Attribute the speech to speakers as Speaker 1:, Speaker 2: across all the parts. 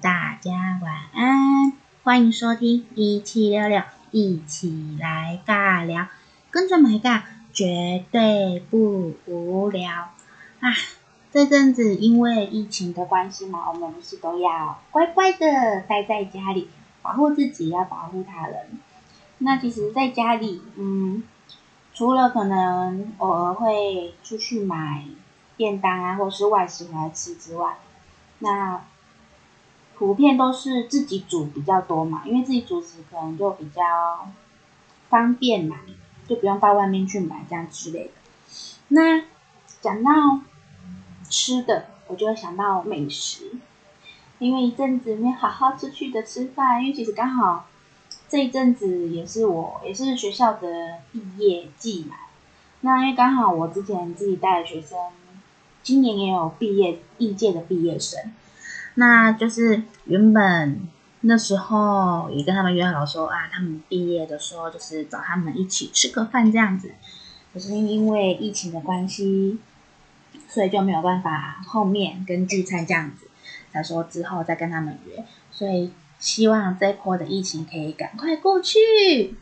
Speaker 1: 大家晚安，欢迎收听一七六六，一起来尬聊，跟着买尬，绝对不无聊啊！这阵子因为疫情的关系嘛，我们是都要乖乖的待在家里，保护自己，要保护他人。那其实在家里，嗯，除了可能偶尔会出去买便当啊，或是外食回来吃之外，那普遍都是自己煮比较多嘛，因为自己煮食可能就比较方便嘛，就不用到外面去买这样之类的。那讲到吃的，我就会想到美食，因为一阵子没有好好出去的吃饭，因为其实刚好这一阵子也是我也是学校的毕业季嘛。那因为刚好我之前自己带的学生，今年也有毕业应届的毕业生。那就是原本那时候也跟他们约好说啊，他们毕业的时候就是找他们一起吃个饭这样子，可是因为疫情的关系，所以就没有办法后面跟聚餐这样子，他说之后再跟他们约，所以希望这波的疫情可以赶快过去。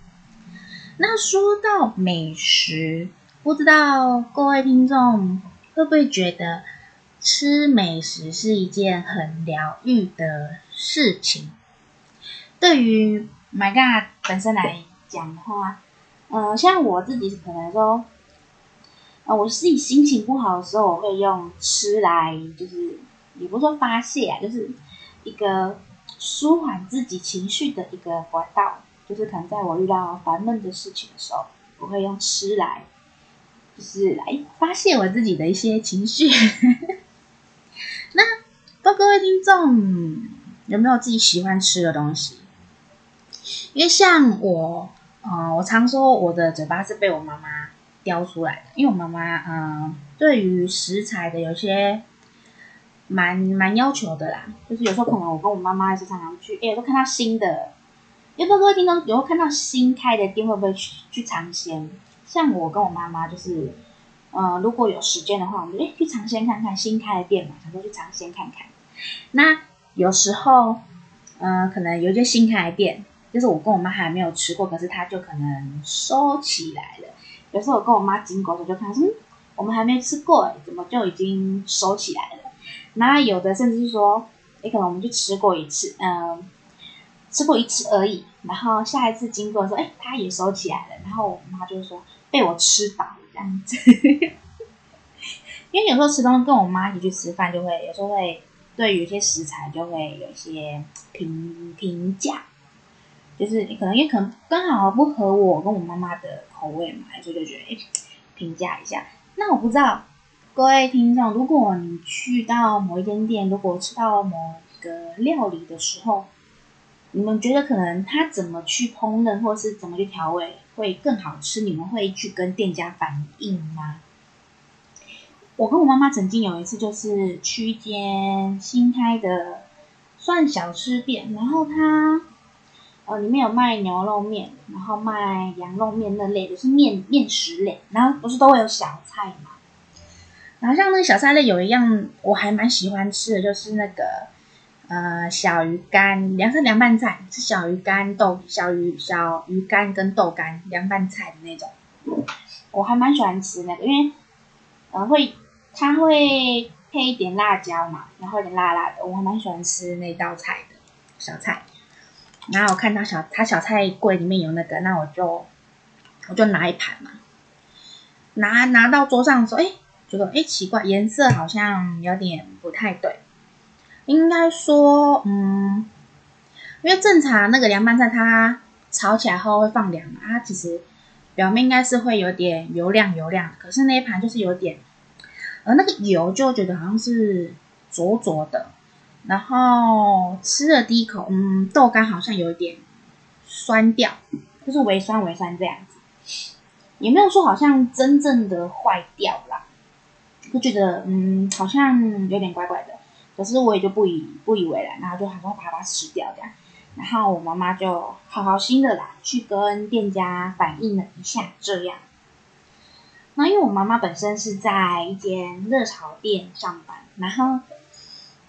Speaker 1: 那说到美食，不知道各位听众会不会觉得？吃美食是一件很疗愈的事情。对于 My God 本身来讲的话，呃，像我自己可能说，呃，我自己心情不好的时候，我会用吃来，就是也不说发泄啊，就是一个舒缓自己情绪的一个管道。就是可能在我遇到烦闷的事情的时候，我会用吃来，就是来发泄我自己的一些情绪。那，各位听众有没有自己喜欢吃的东西？因为像我，嗯、呃，我常说我的嘴巴是被我妈妈雕出来的。因为我妈妈，嗯、对于食材的有些蛮蛮要求的啦。就是有时候可能我跟我妈妈也是常常去，哎，有时候看到新的，有没有各位听众有时候看到新开的店会不会去去尝鲜？像我跟我妈妈就是。呃，如果有时间的话，我们就去尝鲜看看新开的店嘛，想说去尝鲜看看。那有时候，呃，可能有些新开店，就是我跟我妈还没有吃过，可是它就可能收起来了。有时候我跟我妈经过的时候，就看，嗯，我们还没吃过，怎么就已经收起来了？那有的甚至是说，诶可能我们就吃过一次，嗯、吃过一次而已。然后下一次经过的时候，哎它也收起来了。然后我妈就说，被我吃饱。这样子，因为有时候吃东西跟我妈一起去吃饭，就会有时候会对有些食材就会有些评评价，就是你可能因为可能刚好不合我跟我妈妈的口味嘛，所以就觉得评价一下。那我不知道各位听众，如果你去到某一间店，如果吃到某个料理的时候，你们觉得可能他怎么去烹饪，或是怎么去调味？会更好吃，你们会去跟店家反映吗？我跟我妈妈曾经有一次，就是去一间新开的算小吃店，然后它呃里面有卖牛肉面，然后卖羊肉面那类的，是面面食类，然后不是都会有小菜嘛？然后像那个小菜类有一样我还蛮喜欢吃的，就是那个。呃，小鱼干，凉是凉拌菜，是小鱼干豆小鱼小鱼干跟豆干凉拌菜的那种，我还蛮喜欢吃那个，因为呃会它会配一点辣椒嘛，然后有点辣辣的，我还蛮喜欢吃那道菜的小菜。然后我看到小他小菜柜里面有那个，那我就我就拿一盘嘛，拿拿到桌上的时候，哎，觉得哎奇怪，颜色好像有点不太对。应该说，嗯，因为正常那个凉拌菜，它炒起来后会放凉嘛，它其实表面应该是会有点油亮油亮，可是那一盘就是有点，而，那个油就觉得好像是浊浊的，然后吃了第一口，嗯，豆干好像有一点酸掉，就是微酸微酸这样子，也没有说好像真正的坏掉啦，就觉得嗯，好像有点怪怪的。可是我也就不以不以为然，然后就好像把它吃掉这样，然后我妈妈就好好心的啦，去跟店家反映了一下这样。那因为我妈妈本身是在一间热炒店上班，然后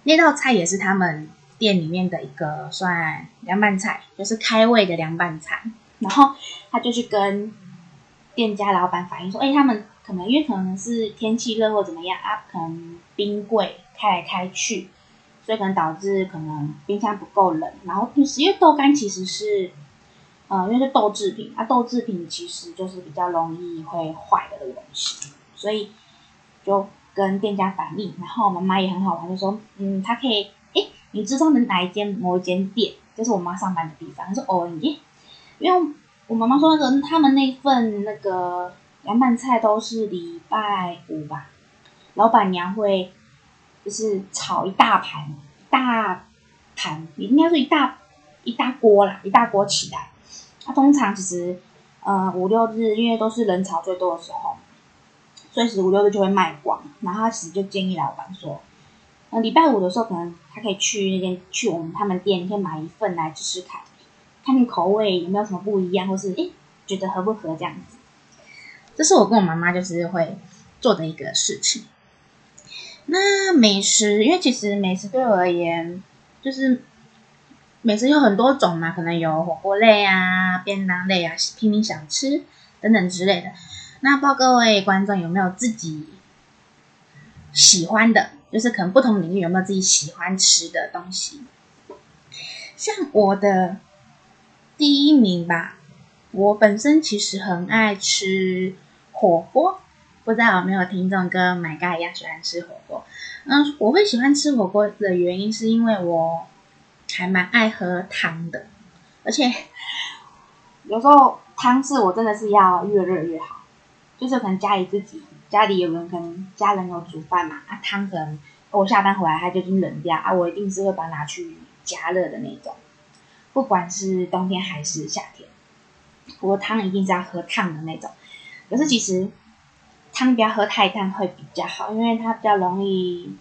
Speaker 1: 那道菜也是他们店里面的一个算凉拌菜，就是开胃的凉拌菜。然后他就去跟店家老板反映说：“哎，他们可能因为可能是天气热或怎么样啊，可能冰柜开来开去，所以可能导致可能冰箱不够冷。然后就是因为豆干其实是，呃，因为是豆制品啊，豆制品其实就是比较容易会坏的东西，所以就跟店家反映。然后我妈妈也很好玩，就说：嗯，他可以，哎，你知道的哪一间某一间店，就是我妈上班的地方。他说：哦，耶。”因为我妈妈说那个他们那份那个凉拌菜都是礼拜五吧，老板娘会就是炒一大盘，一大盘，应该是一大一大锅啦，一大锅起来。他、通常其实呃五六日，因为都是人潮最多的时候，所以十五六日就会卖光。然后他其实就建议老板说，呃礼拜五的时候可能他可以去那边去我们他们店，可以买一份来吃吃看。看口味有没有什么不一样，或是诶觉得合不合这样子，这是我跟我妈妈就是会做的一个事情。那美食，因为其实美食对我而言，就是美食有很多种嘛，可能有火锅类啊、便当类啊、平民小吃等等之类的。那不知道各位观众有没有自己喜欢的，就是可能不同领域有没有自己喜欢吃的东西？像我的。第一名吧，我本身其实很爱吃火锅，不知道有没有听众跟买嘎一样喜欢吃火锅？嗯，我会喜欢吃火锅的原因是因为我还蛮爱喝汤的，而且有时候汤是我真的是要越热越好，就是可能家里自己家里有人可能家人有煮饭嘛，啊汤可能我下班回来它就已经冷掉啊，我一定是会把它拿去加热的那种。不管是冬天还是夏天，我汤一定是要喝烫的那种。可是其实汤不要喝太烫会比较好，因为它比较容易。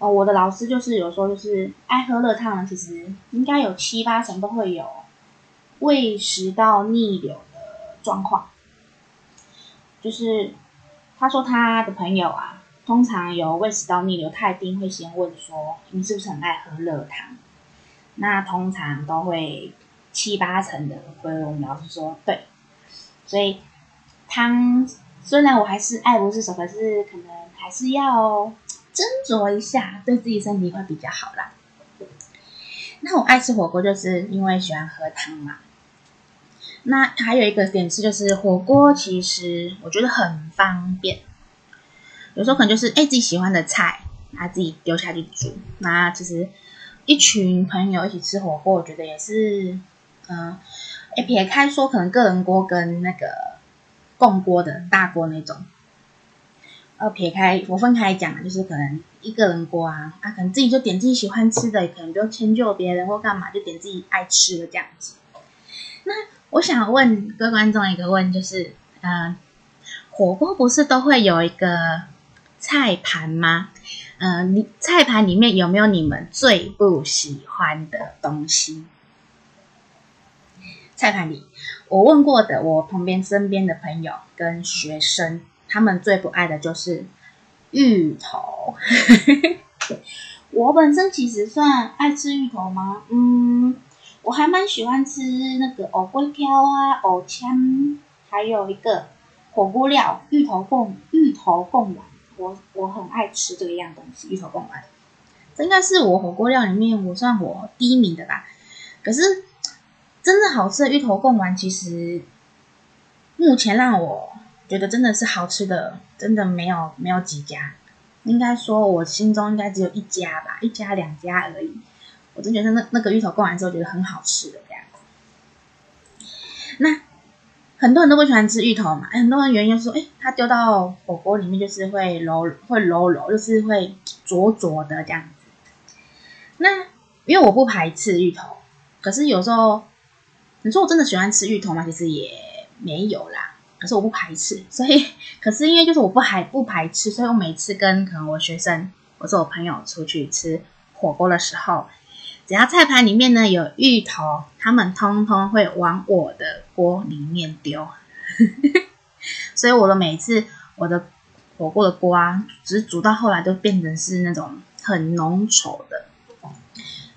Speaker 1: 哦，我的老师就是有说，就是爱喝热汤，其实应该有七八成都会有胃食道逆流的状况。就是他说他的朋友啊，通常有胃食道逆流，他一定会先问说，你是不是很爱喝热汤？那通常都会七八成的回我们老师说对，所以汤虽然我还是爱不释手，可是可能还是要斟酌一下，对自己身体会比较好啦。那我爱吃火锅，就是因为喜欢喝汤嘛。那还有一个点是，就是火锅其实我觉得很方便，有时候可能就是哎自己喜欢的菜，他自己丢下去煮，那其实。一群朋友一起吃火锅，我觉得也是，嗯，哎，撇开说，可能个人锅跟那个共锅的大锅那种，呃，撇开我分开讲，就是可能一个人锅啊，啊，可能自己就点自己喜欢吃的，可能不用迁就别人或干嘛，就点自己爱吃的这样子。那我想问各位观众一个问，就是，嗯，火锅不是都会有一个菜盘吗？嗯、你菜盘里面有没有你们最不喜欢的东西？菜盘里，我问过的，我旁边身边的朋友跟学生，他们最不爱的就是芋头。我本身其实算爱吃芋头吗？嗯，我还蛮喜欢吃那个藕粿条啊、藕签，还有一个火锅料芋头贡芋头贡丸。我我很爱吃这个样东西，芋头贡丸，这应该是我火锅料里面我算我第一名的吧。可是真的好吃的芋头贡丸，其实目前让我觉得真的是好吃的，真的没有没有几家。应该说我心中应该只有一家吧，一家两家而已。我真觉得那那个芋头贡丸之后觉得很好吃的这样。那。很多人都不喜欢吃芋头嘛，很多人原因说，哎，它丢到火锅里面就是会柔，会柔柔，就是会灼灼的这样子。那因为我不排斥芋头，可是有时候你说我真的喜欢吃芋头吗？其实也没有啦。可是我不排斥，所以可是因为就是我不排不排斥，所以我每次跟可能我学生或者我朋友出去吃火锅的时候。只要菜盘里面呢有芋头，他们通通会往我的锅里面丢，所以我的每次我的火锅的锅啊，只是煮到后来都变成是那种很浓稠的。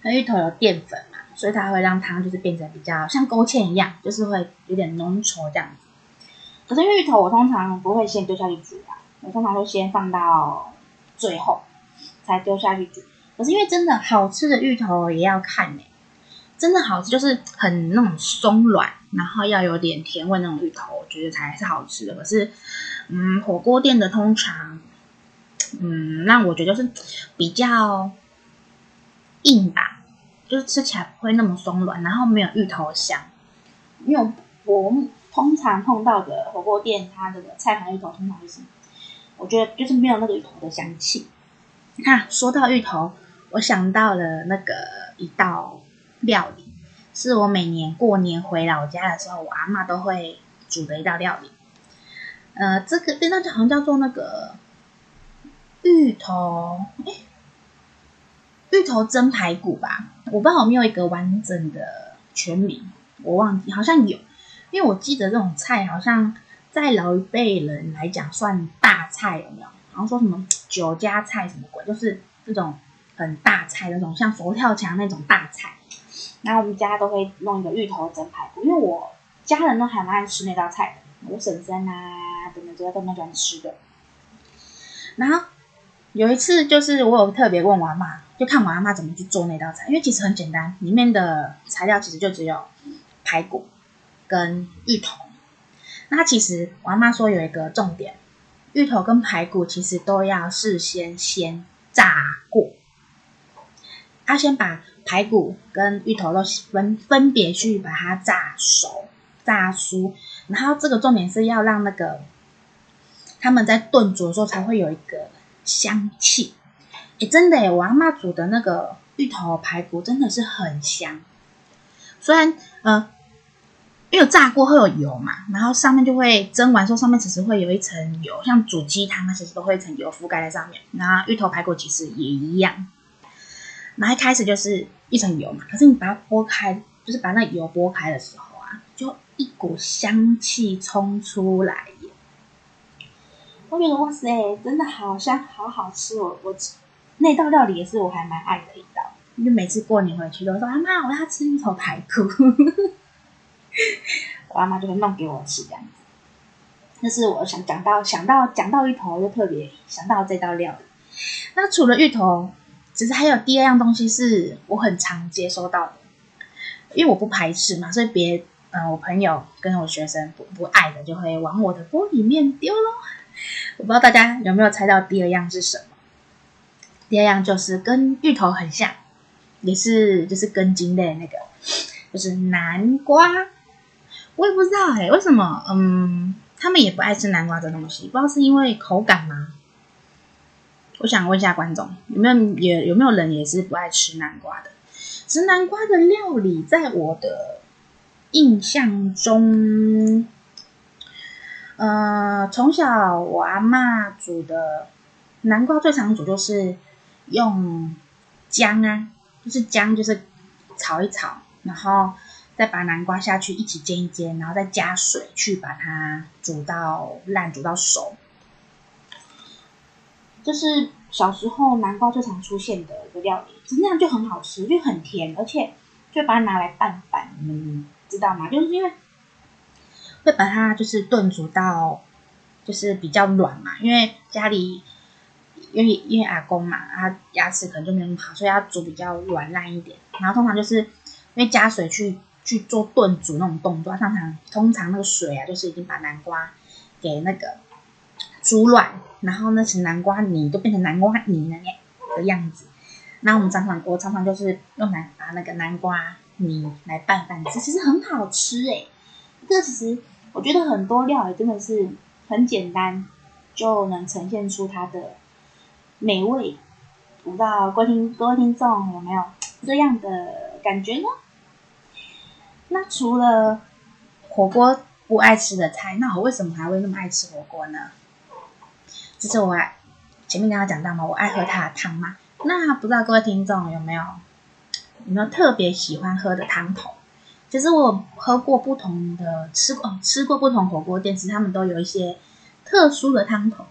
Speaker 1: 那芋头有淀粉嘛，所以它会让汤就是变成比较像勾芡一样，就是会有点浓稠这样。可是芋头我通常不会先丢下去煮啊，我通常都先放到最后才丢下去煮。可是因为真的好吃的芋头也要看呢、真的好吃就是很那种松软，然后要有点甜味那种芋头，我觉得才是好吃的。可是，嗯，火锅店的通常，嗯，那我觉得就是比较硬吧，就是吃起来不会那么松软，然后没有芋头香。因为我通常碰到的火锅店，它的菜盘芋头通常就是，我觉得就是没有那个芋头的香气。看、说到芋头。我想到了那个一道料理，是我每年过年回老家的时候，我阿嬷都会煮的一道料理。呃，这个那道好像叫做那个芋头，哎，芋头蒸排骨吧？我不知道有没有一个完整的全名，我忘记，好像有，因为我记得这种菜好像在老一辈人来讲算大菜，有没有？好像说什么酒家菜什么鬼，就是这种。很大菜那种，像佛跳墙那种大菜，然后我们家都会弄一个芋头蒸排骨，因为我家人都还蛮爱吃那道菜的，我婶婶啊等等这些都蛮喜欢吃的。然后有一次就是我有特别问我阿妈，就看我阿妈怎么去做那道菜，因为其实很简单，里面的材料其实就只有排骨跟芋头。那其实我阿嬷说有一个重点，芋头跟排骨其实都要事先先炸过。他先把排骨跟芋头都分分别去把它炸熟、炸酥，然后这个重点是要让那个他们在炖煮的时候才会有一个香气。诶，真的诶，我阿嬷煮的那个芋头排骨真的是很香。虽然呃，因为炸过会有油嘛，然后上面就会蒸完之后上面其实会有一层油，像煮鸡汤它其实都会一层油覆盖在上面。然后芋头排骨其实也一样。然后一开始就是一层油嘛，可是你把它剥开，就是把那油剥开的时候啊，就一股香气冲出来耶！我觉得哇塞，真的好香，好好吃哦！我那道料理也是我还蛮爱的一道，就每次过年回去都说阿妈，我要吃芋头排骨，我阿妈就会弄给我吃这样子。那是我想讲到想到讲到芋头，就特别想到这道料理。那除了芋头。其实还有第二样东西是我很常接收到的，因为我不排斥嘛，所以别嗯，我朋友跟我学生不不爱的就会往我的锅里面丢喽。我不知道大家有没有猜到第二样是什么？第二样就是跟芋头很像，也是就是根茎类那个，就是南瓜。我也不知道哎、欸，为什么嗯，他们也不爱吃南瓜这东西，不知道是因为口感吗？我想问一下观众，有没有也有没有人也是不爱吃南瓜的？吃南瓜的料理，在我的印象中，呃，从小我阿妈煮的南瓜最常煮就是用姜啊，就是姜，就是炒一炒，然后再把南瓜下去一起煎一煎，然后再加水去把它煮到烂，煮到熟。就是小时候南瓜最常出现的一个料理，其实那样就很好吃，就很甜，而且就把它拿来拌饭，你们知道吗？就是因为会把它就是炖煮到就是比较软嘛，因为家里因为因为阿公嘛，他牙齿可能就没有那么好，所以要煮比较软烂一点。然后通常就是因为加水去去做炖煮那种动作，通常通常那个水啊，就是已经把南瓜给那个煮软。然后那是南瓜泥，都变成南瓜泥的那个样子。那我们常常我常常就是用来把那个南瓜泥来拌饭吃，其实很好吃诶。这其实我觉得很多料理真的是很简单，就能呈现出它的美味。不知道各位听各位听众有没有这样的感觉呢？那除了火锅不爱吃的菜，那我为什么还会那么爱吃火锅呢？其实我爱前面刚刚讲到嘛，我爱喝它的汤嘛。那不知道各位听众有没有有没有特别喜欢喝的汤头？其实我喝过不同的吃过吃过不同火锅店，其实他们都有一些特殊的汤头。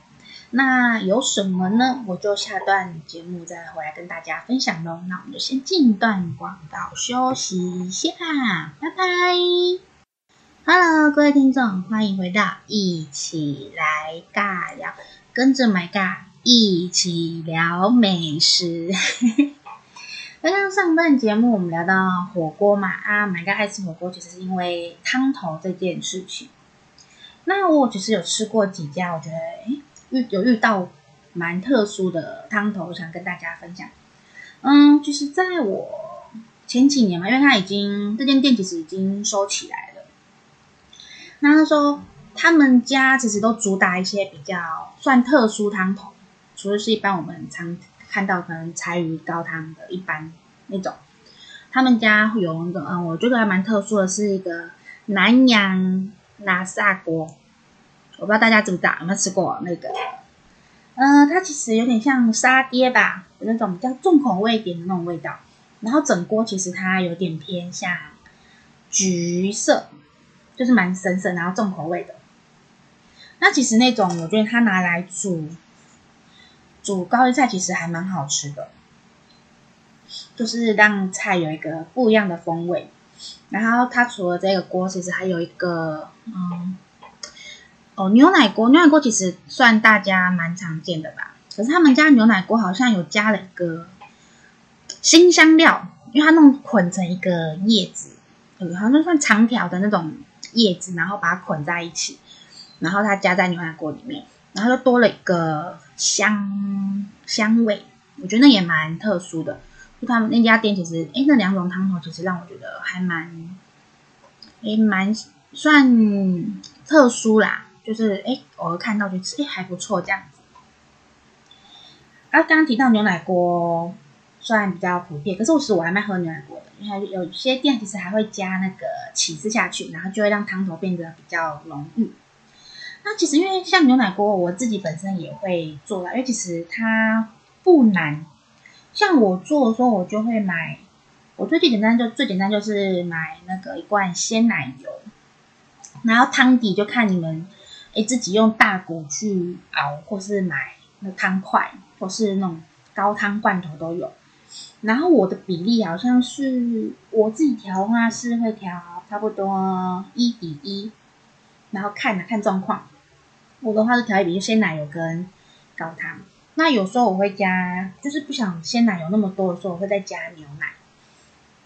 Speaker 1: 那有什么呢？我就下段节目再回来跟大家分享喽。那我们就先进一段广告休息一下，拜拜。Hello，各位听众，欢迎回到一起来尬聊，跟着 My 尬一起聊美食。刚 刚上段节目我们聊到火锅嘛，啊，My 尬爱吃火锅，其实是因为汤头这件事情。那我其实有吃过几家，我觉得诶遇有遇到蛮特殊的汤头，想跟大家分享。嗯，就是在我前几年嘛，因为他已经这间店其实已经收起来了。那他说他们家其实都主打一些比较算特殊汤头，除了是一般我们常看到可能柴鱼高汤的一般那种，他们家有那个嗯，我觉得还蛮特殊的是一个南洋拉萨锅。我不知道大家知不知道，有没有吃过那个？呃，它其实有点像沙爹吧，有那种比较重口味一点的那种味道。然后整锅其实它有点偏向橘色，就是蛮深色，然后重口味的。那其实那种我觉得它拿来煮煮高丽菜，其实还蛮好吃的，就是让菜有一个不一样的风味。然后它除了这个锅，其实还有一个嗯。牛奶锅，牛奶锅其实算大家蛮常见的吧。可是他们家牛奶锅好像有加了一个新香料，因为它弄捆成一个叶子，好像算长条的那种叶子，然后把它捆在一起，然后它加在牛奶锅里面，然后又多了一个香香味，我觉得那也蛮特殊的。就他们那家店其实，哎，那两种汤头其实让我觉得还蛮，哎，蛮算特殊啦。就是哎，偶尔看到就吃，哎，还不错这样子。啊，刚刚提到牛奶锅，算比较普遍，可是我其实我还蛮喝牛奶锅的，因为有些店其实还会加那个起司下去，然后就会让汤头变得比较浓郁。那其实因为像牛奶锅，我自己本身也会做啦，因为其实它不难。像我做的时候，我就会买，我最最简单就最简单就是买那个一罐鲜奶油，然后汤底就看你们。哎，自己用大骨去熬，或是买那汤块，或是那种高汤罐头都有。然后我的比例好像是我自己调的话是会调差不多一比一，然后看啊看状况。我的话是调一比一鲜奶油跟高汤。那有时候我会加，就是不想鲜奶油那么多的时候，我会再加牛奶。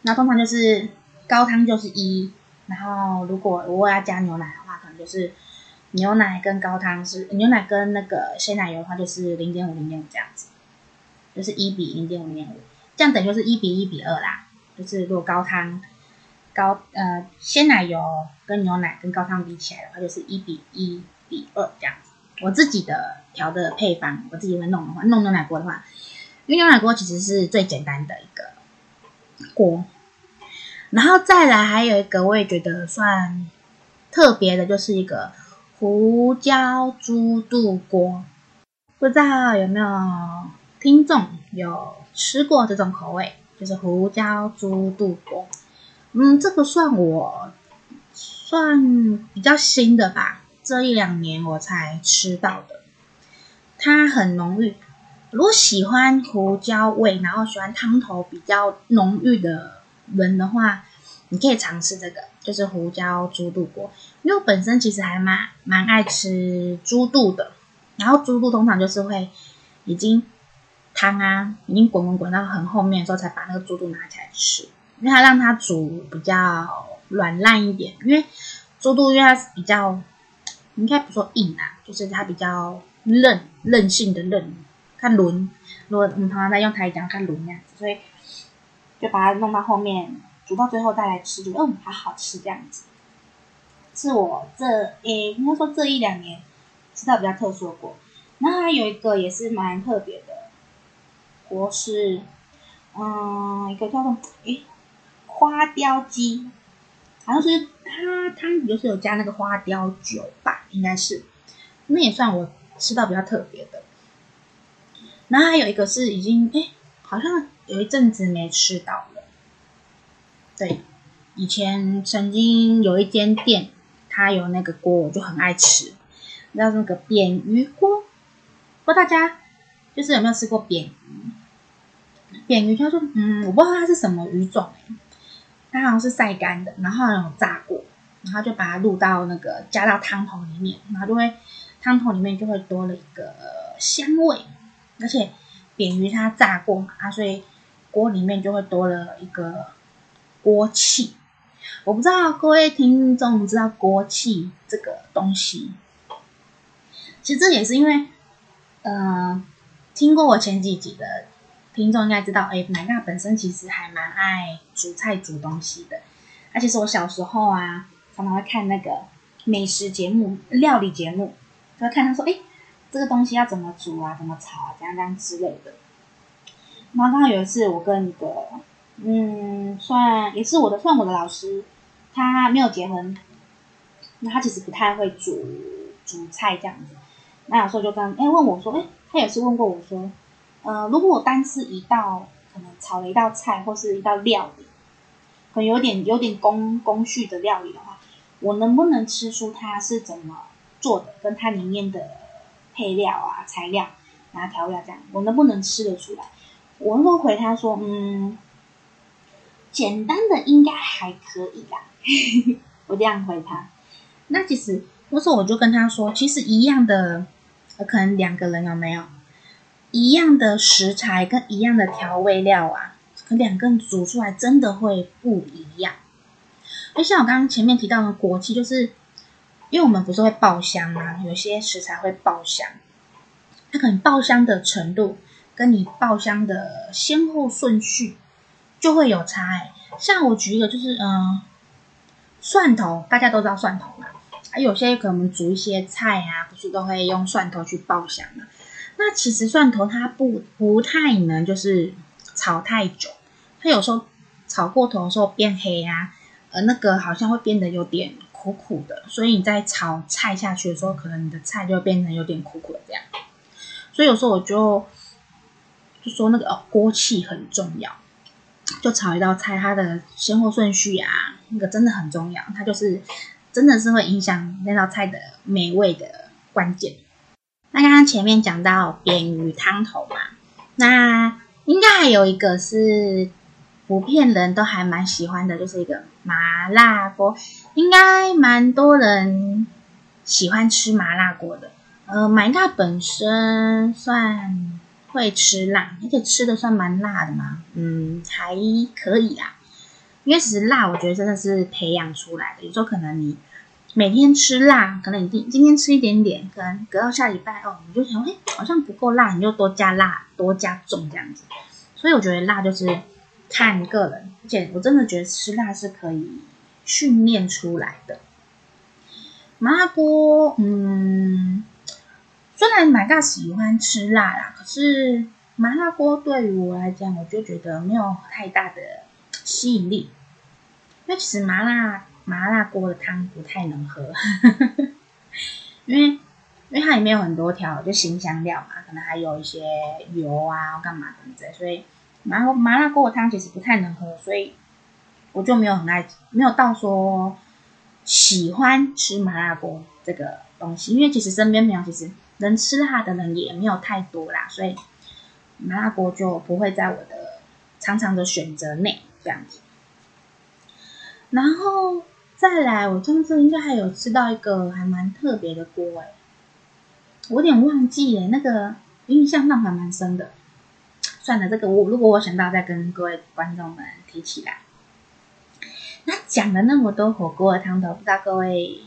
Speaker 1: 那通常就是高汤就是一，然后如果我要加牛奶的话，可能就是。牛奶跟高汤是牛奶跟那个鲜奶油的话，就是零点五零点五这样子，就是一比零点五零点五，这样等就是一比一比二啦。就是如果高汤高呃鲜奶油跟牛奶跟高汤比起来的话，就是一比一比二这样子。我自己的调的配方，我自己会弄的话，弄牛奶锅的话，因为牛奶锅其实是最简单的一个锅，然后再来还有一个我也觉得算特别的，就是一个。胡椒猪肚锅，不知道有没有听众有吃过这种口味，就是胡椒猪肚锅。嗯，这个算我算比较新的吧，这一两年我才吃到的。它很浓郁，如果喜欢胡椒味，然后喜欢汤头比较浓郁的人的话，你可以尝试这个，就是胡椒猪肚锅。因为我本身其实还蛮蛮爱吃猪肚的，然后猪肚通常就是会已经汤啊已经滚滚滚到很后面的时候，才把那个猪肚拿起来吃，因为它让它煮比较软烂一点。因为猪肚因为它是比较应该不说硬啊，就是它比较韧韧性的韧，看轮，如果我们常常在用台语讲看轮那样子，所以就把它弄到后面煮到最后再来吃，就嗯还好吃这样子。是我这诶，应该说这一两年吃到比较特殊的锅，然后还有一个也是蛮特别的锅是，嗯，一个叫做诶花雕鸡，好像是它汤就是有加那个花雕酒吧，应该是，那也算我吃到比较特别的。然后还有一个是已经诶，好像有一阵子没吃到了，对，以前曾经有一间店。它有那个锅，我就很爱吃，那那个扁鱼锅，不知道大家就是有没有吃过扁鱼？扁鱼他说，嗯，我不知道它是什么鱼种，它好像是晒干的，然后有炸过，然后就把它入到那个加到汤头里面，然后就会汤头里面就会多了一个香味，而且扁鱼它炸过嘛，啊，所以锅里面就会多了一个锅气。我不知道各位听众知道锅气这个东西，其实这也是因为，呃，听过我前几集的听众应该知道，哎，奶奶本身其实还蛮爱煮菜煮东西的。而且是我小时候啊，常常会看那个美食节目、料理节目，就会看他说，哎，这个东西要怎么煮啊，怎么炒啊，这样这样之类的。然后刚好有一次，我跟一个，嗯，算也是我的，算我的老师。他没有结婚，那他其实不太会煮煮菜这样子。那有时候就跟哎问我说，哎，他也是问过我说，呃，如果我单吃一道，可能炒了一道菜或是一道料理，可能有点有点工工序的料理的话，我能不能吃出它是怎么做的，跟它里面的配料啊、材料、然后调料这样，我能不能吃得出来？我会回他说，嗯，简单的应该还可以啦。我这样回他，那其实那时候我就跟他说，其实一样的，可能两个人有没有一样的食材跟一样的调味料啊，可两个人煮出来真的会不一样。就像我刚刚前面提到的锅气，就是因为我们不是会爆香吗？有些食材会爆香，它可能爆香的程度跟你爆香的先后顺序就会有差欸。像我举一个，就是嗯。蒜头，大家都知道蒜头嘛，啊，有些可能煮一些菜啊，不是都会用蒜头去爆香嘛。那其实蒜头它不不太能就是炒太久，它有时候炒过头的时候变黑啊，呃，那个好像会变得有点苦苦的，所以你在炒菜下去的时候，可能你的菜就会变成有点苦苦的这样。所以有时候我就就说那个哦，锅气很重要。就炒一道菜，它的先后顺序啊，那个真的很重要，它就是真的是会影响那道菜的美味的关键。那刚刚前面讲到扁鱼汤头嘛，那应该还有一个是普遍人都还蛮喜欢的，就是一个麻辣锅，应该蛮多人喜欢吃麻辣锅的。呃，麻辣本身算。会吃辣，而且吃的算蛮辣的嘛，嗯，还可以啊。因为其实辣，我觉得真的是培养出来的。有时候可能你每天吃辣，可能你今今天吃一点点，可能隔到下礼拜哦，你就想，哎，好像不够辣，你就多加辣，多加重这样子。所以我觉得辣就是看个人，而且我真的觉得吃辣是可以训练出来的。麻辣锅，嗯。虽然蛮大喜欢吃辣啦，可是麻辣锅对于我来讲，我就觉得没有太大的吸引力。因为其实麻辣麻辣锅的汤不太能喝，因为因为它里面有很多条就辛香料嘛，可能还有一些油啊干嘛等等，所以麻麻辣锅的汤其实不太能喝，所以我就没有很爱，没有到说喜欢吃麻辣锅这个东西。因为其实身边朋友其实。能吃辣的人也没有太多啦，所以麻辣锅就不会在我的常常的选择内这样子。然后再来，我上次应该还有吃到一个还蛮特别的锅哎，我有点忘记哎，那个印象倒还蛮深的。算了，这个我如果我想到再跟各位观众们提起来。那讲了那么多火锅的汤头，不知道各位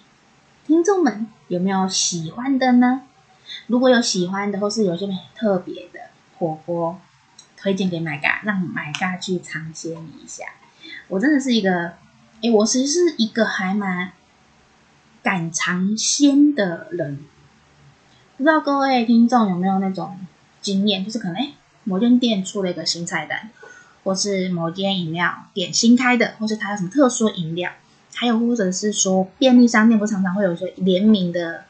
Speaker 1: 听众们有没有喜欢的呢？如果有喜欢的，或是有些特别的火锅，推荐给买家，让买家去尝鲜一下。我真的是一个，哎，我其实是一个还蛮敢尝鲜的人。不知道各位听众有没有那种经验，就是可能哎，某间店出了一个新菜单，或是某间饮料店新开的，或是它有什么特殊饮料，还有或者是说便利商店不常常会有一些联名的。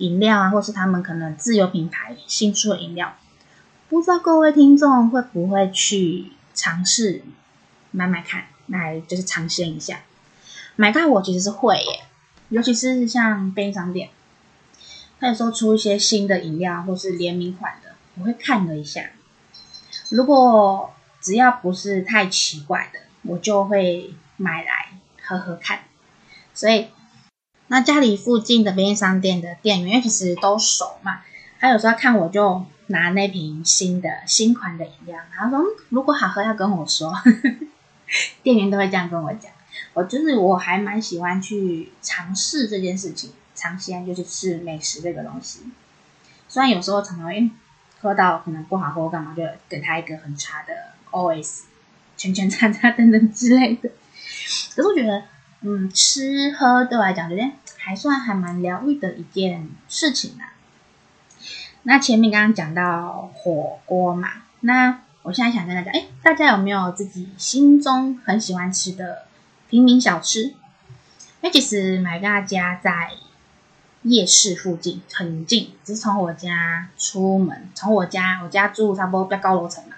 Speaker 1: 饮料啊，或是他们可能自有品牌新出的饮料，不知道各位听众会不会去尝试买买看，来就是尝鲜一下。买咖我其实是会耶，尤其是像便利商店，他有时候出一些新的饮料或是联名款的，我会看了一下。如果只要不是太奇怪的，我就会买来喝喝看。所以，那家里附近的便利商店的店员，因为其实都熟嘛，他有时候看我就拿那瓶新的新款的饮料，然后说如果好喝要跟我说。店员都会这样跟我讲。我就是我还蛮喜欢去尝试这件事情。尝鲜就是吃美食这个东西，虽然有时候常常会喝到可能不好喝，干嘛就给他一个很差的 OS，圈圈叉叉等等之类的。可是我觉得，嗯，吃喝对我来讲，觉得还算还蛮疗愈的一件事情啊。那前面刚刚讲到火锅嘛，那我现在想跟大家，哎，大家有没有自己心中很喜欢吃的平民小吃？因为其实买大家在。夜市附近很近，只是从我家出门，从我家我家住差不多比较高楼层嘛，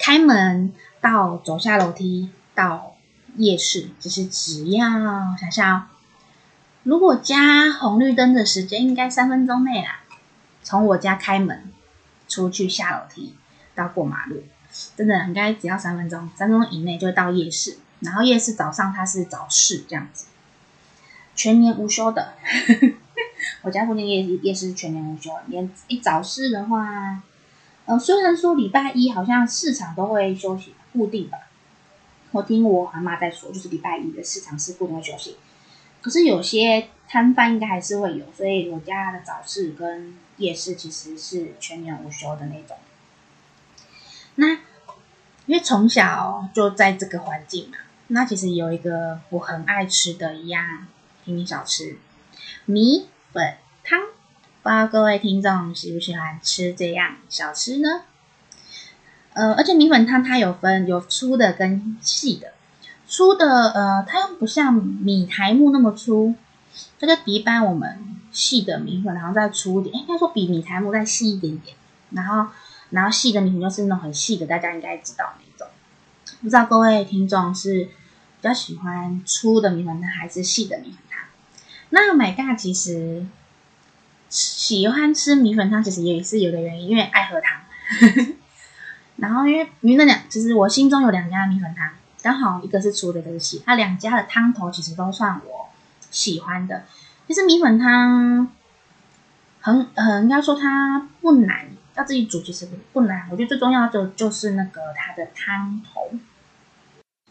Speaker 1: 开门到走下楼梯到夜市，就是只要想想，如果加红绿灯的时间，应该三分钟内啦。从我家开门出去下楼梯到过马路，真的应该只要三分钟，三分钟以内就到夜市。然后夜市早上它是早市这样子，全年无休的。我家附近夜夜市全年无休，连一早市的话，呃，虽然说礼拜一好像市场都会休息固定吧，我听我阿妈在说，就是礼拜一的市场是不能休息，可是有些摊贩应该还是会有，所以我家的早市跟夜市其实是全年无休的那种。那因为从小就在这个环境嘛，那其实有一个我很爱吃的一样平民小吃，米粉汤，不知道各位听众喜不喜欢吃这样小吃呢？呃，而且米粉汤它有分有粗的跟细的，粗的呃，它又不像米苔目那么粗，它就比一般我们细的米粉然后再粗一点，应该说比米苔目再细一点点。然后，然后细的米粉就是那种很细的，大家应该知道那种。不知道各位听众是比较喜欢粗的米粉汤还是细的米粉汤？那买大其实喜欢吃米粉汤，其实也是有个原因，因为爱喝汤。然后因为因为那两，其实我心中有两家米粉汤，刚好一个是粗的，一个是细。它两家的汤头其实都算我喜欢的。其实米粉汤很很应该说它不难，要自己煮其实不难。我觉得最重要的就是那个它的汤头。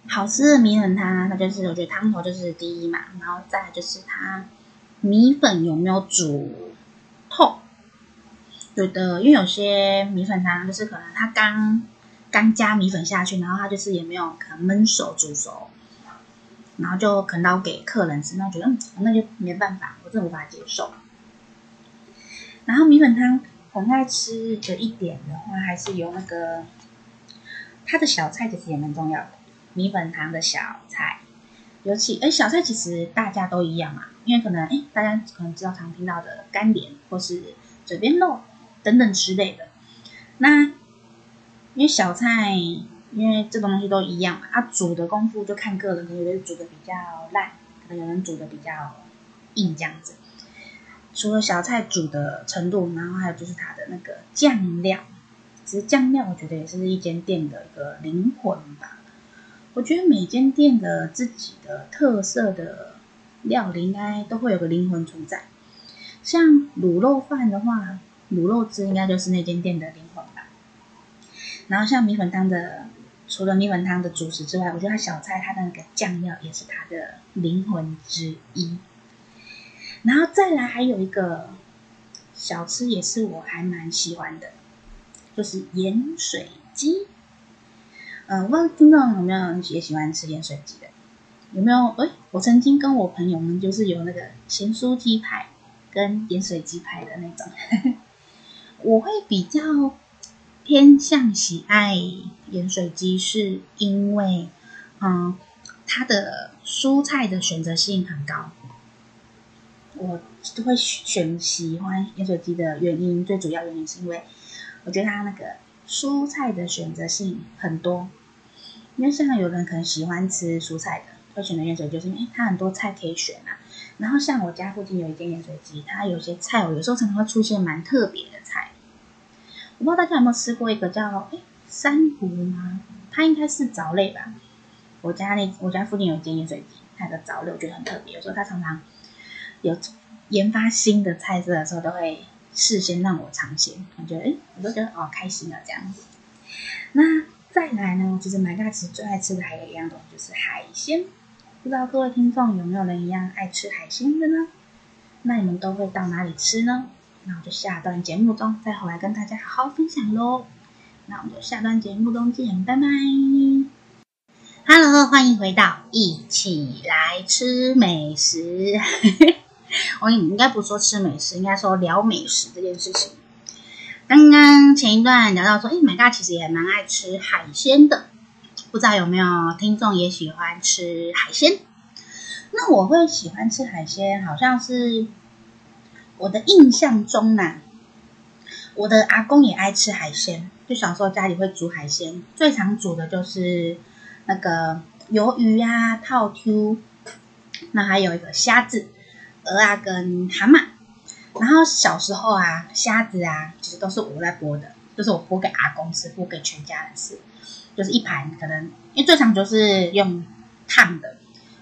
Speaker 1: 好吃的米粉汤，它就是我觉得汤头就是第一嘛，然后再就是它米粉有没有煮。有的，因为有些米粉汤就是可能它刚刚加米粉下去，然后它就是也没有可能焖熟煮熟，然后就可能要给客人吃，那觉得，那就没办法，我真的无法接受。然后米粉汤很爱吃的一点的话，还是有那个它的小菜其实也蛮重要的。米粉汤的小菜，尤其哎，小菜其实大家都一样嘛，因为可能哎，大家可能知道常听到的干莲或是嘴边肉等等之类的。那因为小菜，因为这种东西都一样嘛，它煮的功夫就看个人，有人煮的比较烂，可能有人煮的比较硬这样子。除了小菜煮的程度，然后还有就是它的那个酱料，其实酱料我觉得也是一间店的一个灵魂吧。我觉得每间店的自己的特色的料理应该都会有个灵魂存在。像卤肉饭的话，卤肉汁应该就是那间店的灵魂吧。然后像米粉汤的，除了米粉汤的主食之外，我觉得它小菜它的那个酱料也是它的灵魂之一。然后再来还有一个小吃也是我还蛮喜欢的，就是盐水鸡。嗯、呃，问听众有没有人也喜欢吃盐水鸡的？有没有？哎，我曾经跟我朋友们就是有那个咸酥鸡排跟盐水鸡排的那种。我会比较偏向喜爱盐水鸡，是因为嗯，它的蔬菜的选择性很高。我都会选喜欢盐水鸡的原因，最主要原因是因为我觉得它那个。蔬菜的选择性很多，因为现在有人可能喜欢吃蔬菜的，会选择盐水，就是因为它很多菜可以选啊。然后像我家附近有一间盐水鸡，它有些菜，我有时候常常会出现蛮特别的菜。我不知道大家有没有吃过一个叫诶珊瑚吗？它应该是藻类吧。我家那我家附近有一间盐水鸡，它的藻类我觉得很特别。有时候它常常有研发新的菜色的时候，都会事先让我尝鲜。我觉得诶我都觉得哦开心啊这样子。那再来呢，其实买大其实最爱吃的还有一样东西就是海鲜。不知道各位听众有没有人一样爱吃海鲜的呢？那你们都会到哪里吃呢？那我就下段节目中再回来跟大家好好分享喽。那我们就下段节目中见，拜拜。Hello，欢迎回到一起来吃美食。我应该不说吃美食，应该说聊美食这件事情。刚刚前一段聊到说，哎，My God，其实也蛮爱吃海鲜的。不知道有没有听众也喜欢吃海鲜？那我会喜欢吃海鲜，好像是我的印象中呢，我的阿公也爱吃海鲜，就小时候家里会煮海鲜，最常煮的就是那个鱿鱼啊、套 Q，那还有一个虾子、蚵啊跟蛤蟆。然后小时候啊，虾子啊，其实都是我在剥的，就是我剥给阿公吃，剥给全家人吃。就是一盘，可能因为最常就是用烫的。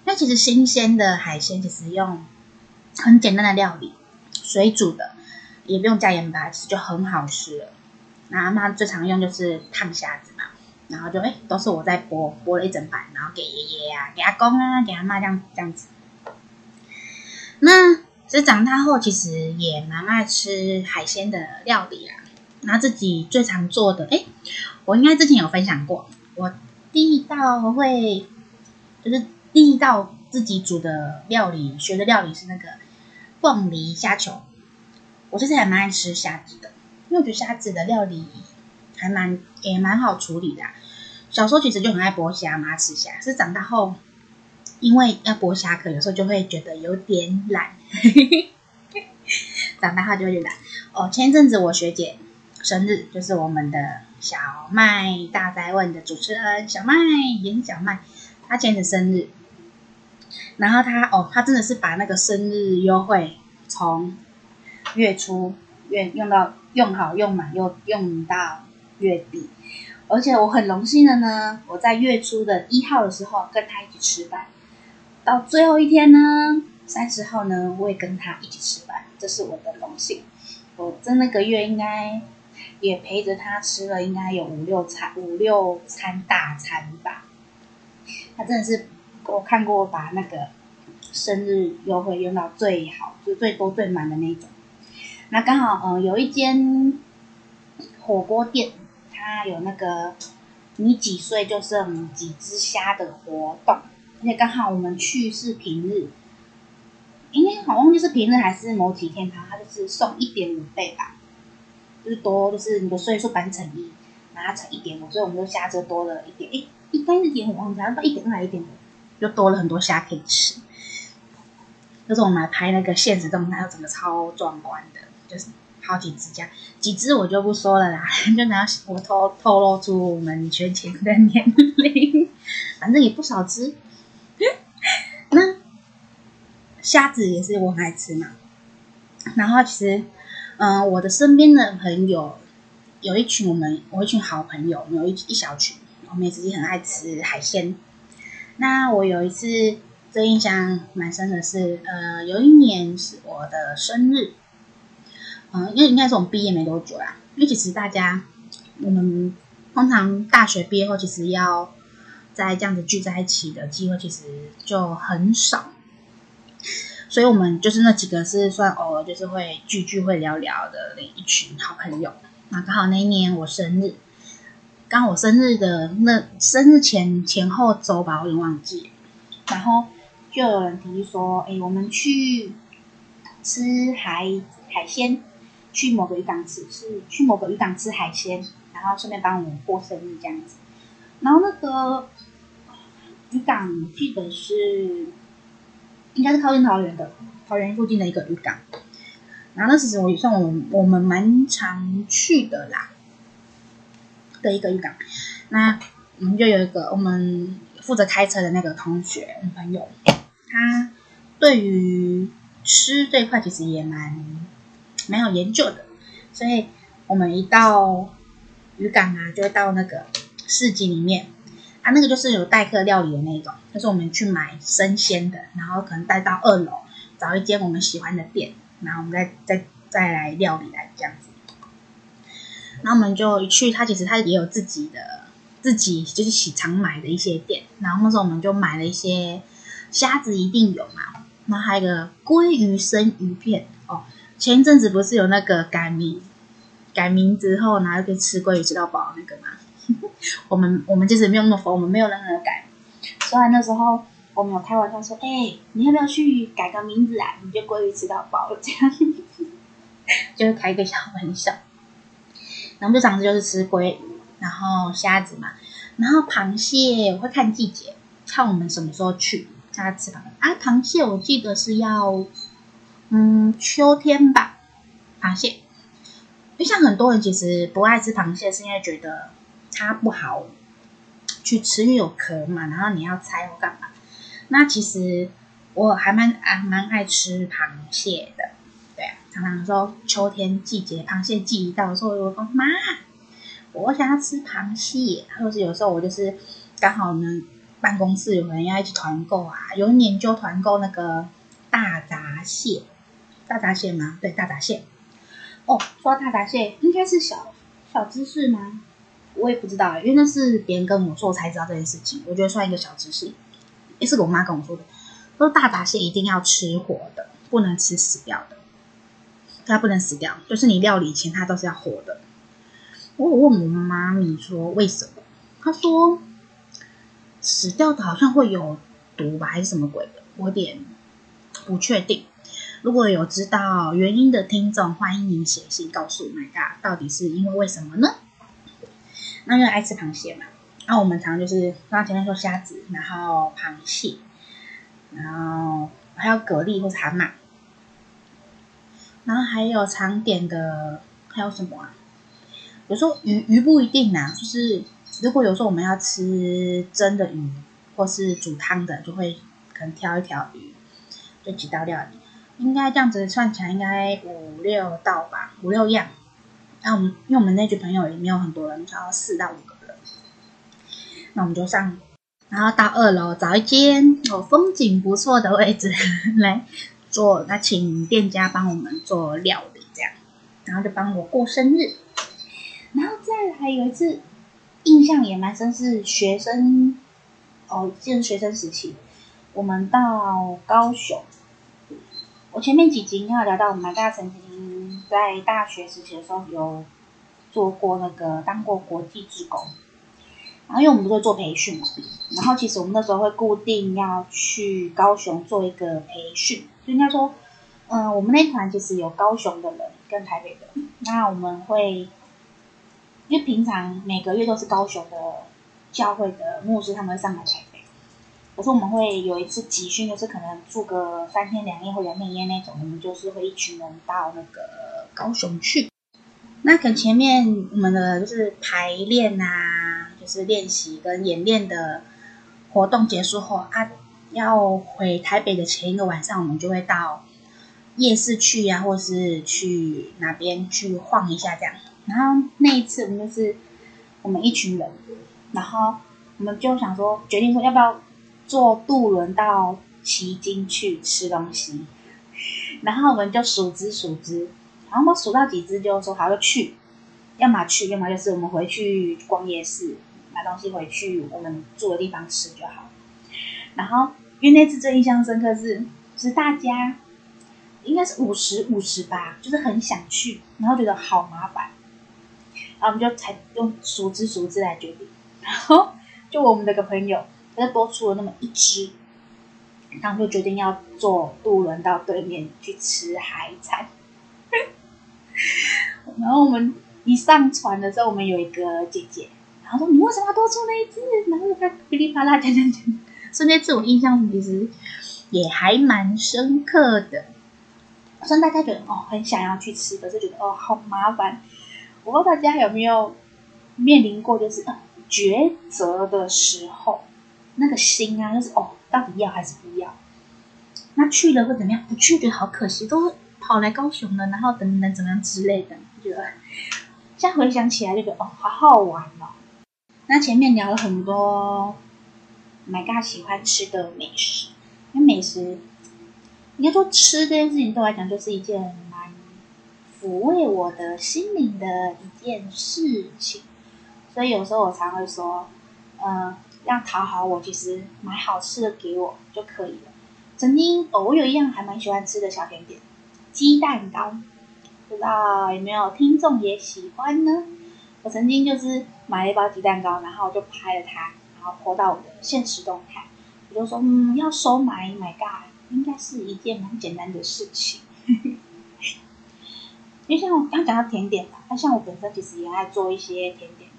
Speaker 1: 那其实新鲜的海鲜，其实用很简单的料理，水煮的，也不用加盐巴，其实就很好吃了。那阿妈最常用就是烫虾子嘛，然后就哎，都是我在剥，剥了一整盘，然后给爷爷啊，给阿公啊，给阿妈这样这样子。那其实长大后，其实也蛮爱吃海鲜的料理啊。那自己最常做的，哎。我应该之前有分享过，我第一道会就是第一道自己煮的料理，学的料理是那个凤梨虾球。我其实还蛮爱吃虾子的，因为我觉得虾子的料理还蛮也蛮好处理的。小时候其实就很爱剥虾嘛，吃虾。是长大后，因为要剥虾壳，有时候就会觉得有点懒。长大后就会觉得，哦，前一阵子我学姐生日，就是我们的。小麦大哉问的主持人小麦，也是小麦，他前天生日，然后他哦，他真的是把那个生日优惠从月初月用到用好用满，又用到月底，而且我很荣幸的呢，我在月初的一号的时候跟他一起吃饭，到最后一天呢，三十号呢，我也跟他一起吃饭，这是我的荣幸，我在那个月应该。也陪着他吃了，应该有五六餐，五六餐大餐吧。他真的是我看过把那个生日优惠用到最好，就最多最满的那种。那刚好，嗯、呃，有一间火锅店，它有那个你几岁就剩几只虾的活动，而且刚好我们去是平日，应该好像就是平日还是某几天，它它就是送一点五倍吧。就是多，就是你的岁数百分乘一，拿它乘一点五，所以我们就虾子多了一点，诶，一般一点五，好像，到一点二还一点五，就多了很多虾可以吃。就是我们来拍那个现实动态，又整个超壮观的，就是好几只这样，几只我就不说了啦，就拿我透透露出我们全勤的年龄，反正也不少只。那虾子也是我很爱吃嘛，然后其实。嗯，我的身边的朋友有一群我们，我一群好朋友，有一一小群，我们也自己很爱吃海鲜。那我有一次最印象蛮深的是，呃，有一年是我的生日，嗯，因为应该是我们毕业没多久啦。因为其实大家我们通常大学毕业后，其实要在这样子聚在一起的机会其实就很少。所以我们就是那几个是算偶尔就是会聚聚会聊聊的那一群好朋友。那刚好那一年我生日，刚我生日的那生日前前后周吧，我有点忘记。然后就有人提议说：“哎，我们去吃海海鲜，去某个渔港吃，是去某个渔港吃海鲜，然后顺便帮我们过生日这样子。”然后那个渔港记得是。应该是靠近桃园的，桃园附近的一个渔港。然后那其实我也算我我们蛮常去的啦，的一个渔港。那我们就有一个我们负责开车的那个同学朋友，他对于吃这一块其实也蛮蛮有研究的，所以我们一到渔港啊，就会到那个市集里面啊，那个就是有代客料理的那种，就是我们去买生鲜的，然后可能带到二楼找一间我们喜欢的店，然后我们再再再来料理来这样子。那我们就一去，他其实他也有自己的自己就是喜常买的一些店，然后那时候我们就买了一些虾子，一定有嘛。那还有一个鲑鱼生鱼片哦，前一阵子不是有那个改名，改名之后然后就吃鲑鱼吃到饱那个嘛？我们我们其实没有那么疯，我们没有任何改。虽然那时候我们有开玩笑说，哎、你要不要去改个名字啊？你就鲑鱼吃到饱这样，就是开个小玩笑。然后就常常就是吃鲑鱼，然后虾子嘛，然后螃蟹我会看季节，看我们什么时候去。大家吃螃蟹啊，螃蟹我记得是要，嗯，秋天吧。螃蟹，因为像很多人其实不爱吃螃蟹，是因为觉得它不好去吃，因为有壳嘛，然后你要拆或干嘛。那其实我还蛮啊蛮爱吃螃蟹，常常说秋天季节螃蟹季一到的时候，我就说妈，我想要吃螃蟹，或者是有时候我就是刚好呢。办公室有人要一起团购啊，有一年就团购那个大闸蟹，大闸蟹吗？对，大闸蟹。哦，说大闸蟹，应该是小小知识吗？我也不知道，因为那是别人跟我说我才知道这件事情。我觉得算一个小知识，也是我妈跟我说的。说大闸蟹一定要吃活的，不能吃死掉的。它不能死掉，就是你料理前它都是要活的。我有问我妈咪说为什么？她说。死掉的好像会有毒吧，还是什么鬼的？我有点不确定。如果有知道原因的听众，欢迎您写信告诉我。My God，到底是因为为什么呢？那因为爱吃螃蟹嘛。那我们常就是刚前面说虾子，然后螃蟹，然后还有蛤蜊或者蛤蟆，然后还有常点的还有什么啊？有时候鱼鱼不一定啊，就是。如果有时候我们要吃蒸的鱼，或是煮汤的，就会可能挑一条鱼，就几道料理，应该这样子算起来应该五六道吧，五六样。那、我们因为我们那群朋友也没有很多人，只要四到五个人，那我们就上，然后到二楼找一间有风景不错的位置 来做，那请店家帮我们做料理这样，然后就帮我过生日，然后再来有一次。印象也蛮深，是学生哦，就是学生时期，我们到高雄。我前面几集应该有聊到，我们大家曾经在大学时期的时候有做过那个当过国际志工，然后因为我们不是做培训嘛，然后其实我们那时候会固定要去高雄做一个培训，就应该说，嗯、我们那团其实有高雄的人跟台北的，那我们会。因为平常每个月都是高雄的教会的牧师，他们会上来台北。可是我们会有一次集训，就是可能住个三天两夜或两天一夜那种，我们就是会一群人到那个高雄去。那可能前面我们的就是排练啊，就是练习跟演练的活动结束后啊，要回台北的前一个晚上，我们就会到夜市去啊，或是去哪边去晃一下这样。然后那一次我们就是我们一群人，然后我们就想说决定说要不要坐渡轮到旗津去吃东西，然后我们就数只数只，然后我数到几只就说好就去，要么去，要么就是我们回去逛夜市买东西回去我们住的地方吃就好。然后因为那次最印象深刻是是大家应该是五十五十吧，就是很想去，然后觉得好麻烦。然后我们就才用熟知熟知来决定，然后就我们那个朋友，他就多出了那么一只，然后就决定要坐渡轮到对面去吃海产。然后我们一上船的时候，我们有一个姐姐，他说：“你为什么要多出那一只？”然后他噼里啪啦讲讲讲，所以那次我印象其实也还蛮深刻的。虽然大家觉得哦很想要去吃，可是觉得哦好麻烦。我不知道大家有没有面临过，就是抉择的时候，那个心啊，就是哦，到底要还是不要？那去了会怎么样？不去觉得好可惜，都跑来高雄了，然后等等怎么样之类的，觉得现在回想起来就觉得哦，好好玩哦。那前面聊了很多，My God 喜欢吃的美食，因为美食，应该说吃这件事情对我来讲就是一件蛮抚慰我的心灵的一件事情，所以有时候我常会说，嗯、呃，要讨好我，其实买好吃的给我就可以了。曾经哦，我有一样还蛮喜欢吃的小甜点，鸡蛋糕，不知道有没有听众也喜欢呢？我曾经就是买了一包鸡蛋糕，然后我就拍了它，然后 po 到我的现实动态。我就说，嗯，要收买，My God，应该是一件蛮简单的事情。因为像我刚讲到甜点嘛，那像我本身其实也爱做一些甜点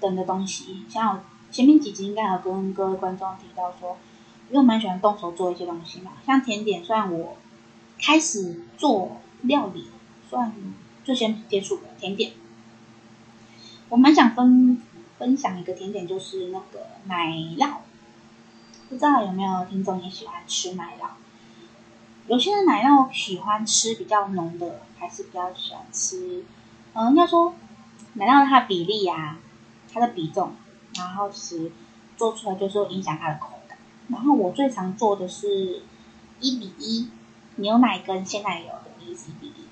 Speaker 1: 等的东西。像我前面几集应该有跟各位观众提到说，因为我蛮喜欢动手做一些东西嘛。像甜点，算我开始做料理，算最先接触的甜点。我蛮想分分享一个甜点，就是那个奶酪。不知道有没有听众也喜欢吃奶酪？有些人奶酪喜欢吃比较浓的，还是比较喜欢吃？嗯，应该说奶酪它的比例啊，它的比重，然后是做出来就是会影响它的口感。然后我最常做的是一比一牛奶跟鲜奶油的一比一。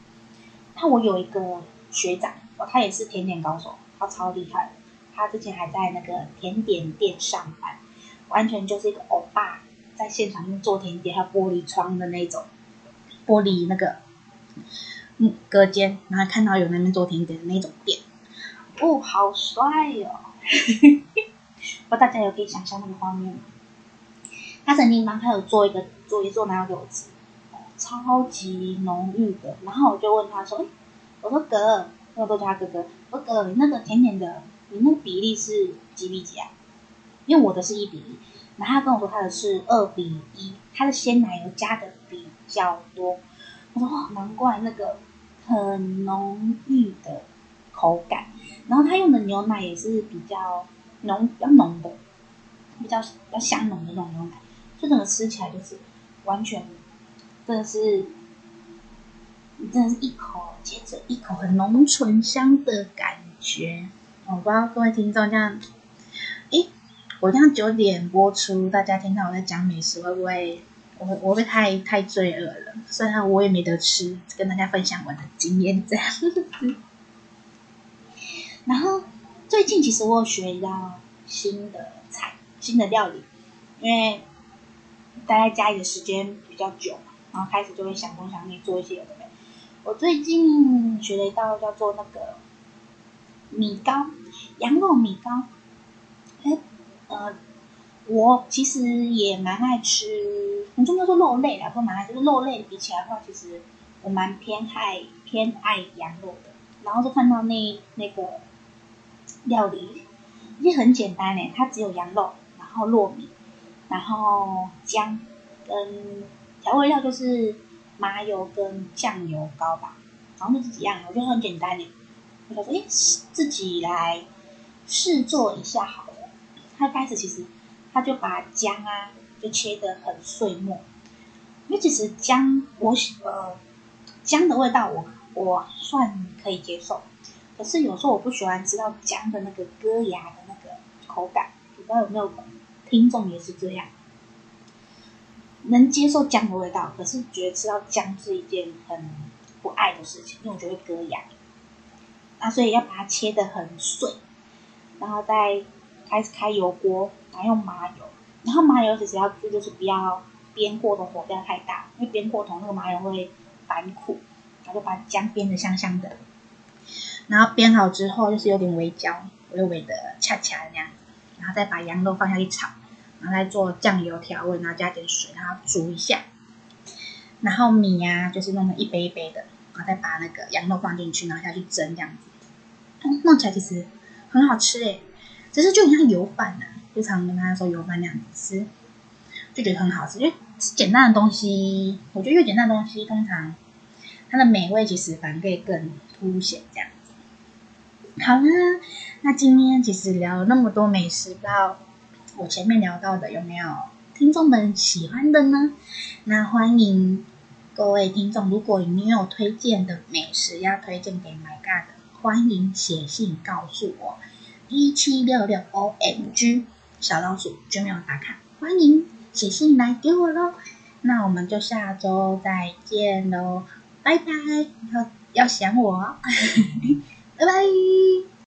Speaker 1: 那我有一个学长哦，他也是甜点高手。超厉害，他之前还在那个甜点店上班，完全就是一个欧巴，在现场做甜点，还有玻璃窗的那种玻璃那个嗯隔间，然后看到有那边做甜点的那种店，哦，好帅哦！不知道大家有可以想象那个画面吗？他曾经帮他有做一个做一做奶酪给我吃，超级浓郁的，然后我就问他说：“哎，我说哥。”我都叫他哥哥，哥哥，你那个甜甜的，你那个比例是几比几啊？因为我的是一比一，然后他跟我说他的是二比一，他的鲜奶油加的比较多。我说哇，难怪那个很浓郁的口感，然后他用的牛奶也是比较浓、比较浓的，比较比较香浓的那种牛奶，就整个吃起来就是完全真的是。真的是一口接着一口很浓醇香的感觉，我不知道各位听众这样，诶，我这样九点播出，大家听到我在讲美食会不会，我我会不会太太罪恶了？虽然我也没得吃，跟大家分享我的经验这样。然后最近其实我有学到新的菜、新的料理，因为待在家里的时间比较久嘛，然后开始就会想东想西做一些。我最近学了一道叫做那个米糕，羊肉米糕。哎，呃，我其实也蛮爱吃，很重要说肉类啦，不蛮爱，就是肉类比起来的话，其实我蛮偏爱偏爱羊肉的。然后就看到那那个料理，也很简单诶，它只有羊肉，然后糯米，然后姜跟调味料就是。麻油跟酱油膏吧，好像就这几样，我觉得很简单诶。我就说，哎，自己来试做一下好了。他开始其实他就把姜啊就切得很碎末，因为其实姜我呃姜的味道我我算可以接受，可是有时候我不喜欢吃到姜的那个割牙的那个口感，不知道有没有听众也是这样。能接受姜的味道，可是觉得吃到姜是一件很不爱的事情，因为我觉得会割牙。那所以要把它切得很碎，然后再开始开油锅，然后用麻油，然后麻油其实要注意就是不要煸过头，火不要太大，因为煸过头那个麻油会反苦。然后就把姜煸得香香的，然后煸好之后就是有点微焦，微微的恰恰的那样，然后再把羊肉放下去炒。然后来做酱油调味，然后加点水，然后煮一下。然后米呀、啊，就是弄成一杯一杯的，然后再把那个羊肉放进去，然后下去蒸这样子。嗯、弄起来其实很好吃诶，只是就很像油饭呐、啊，就常跟大家说油饭那样子吃，就觉得很好吃。因为简单的东西，我觉得越简单的东西，通常它的美味其实反而可以更凸显这样子。好啦，那今天其实聊了那么多美食，不知道。我前面聊到的有没有听众们喜欢的呢？那欢迎各位听众，如果你有推荐的美食要推荐给 My God 的，欢迎写信告诉我。一七六六 O M G 小老鼠 Gmail 打卡，欢迎写信来给我喽。那我们就下周再见喽，拜拜！要要想我哦，拜拜。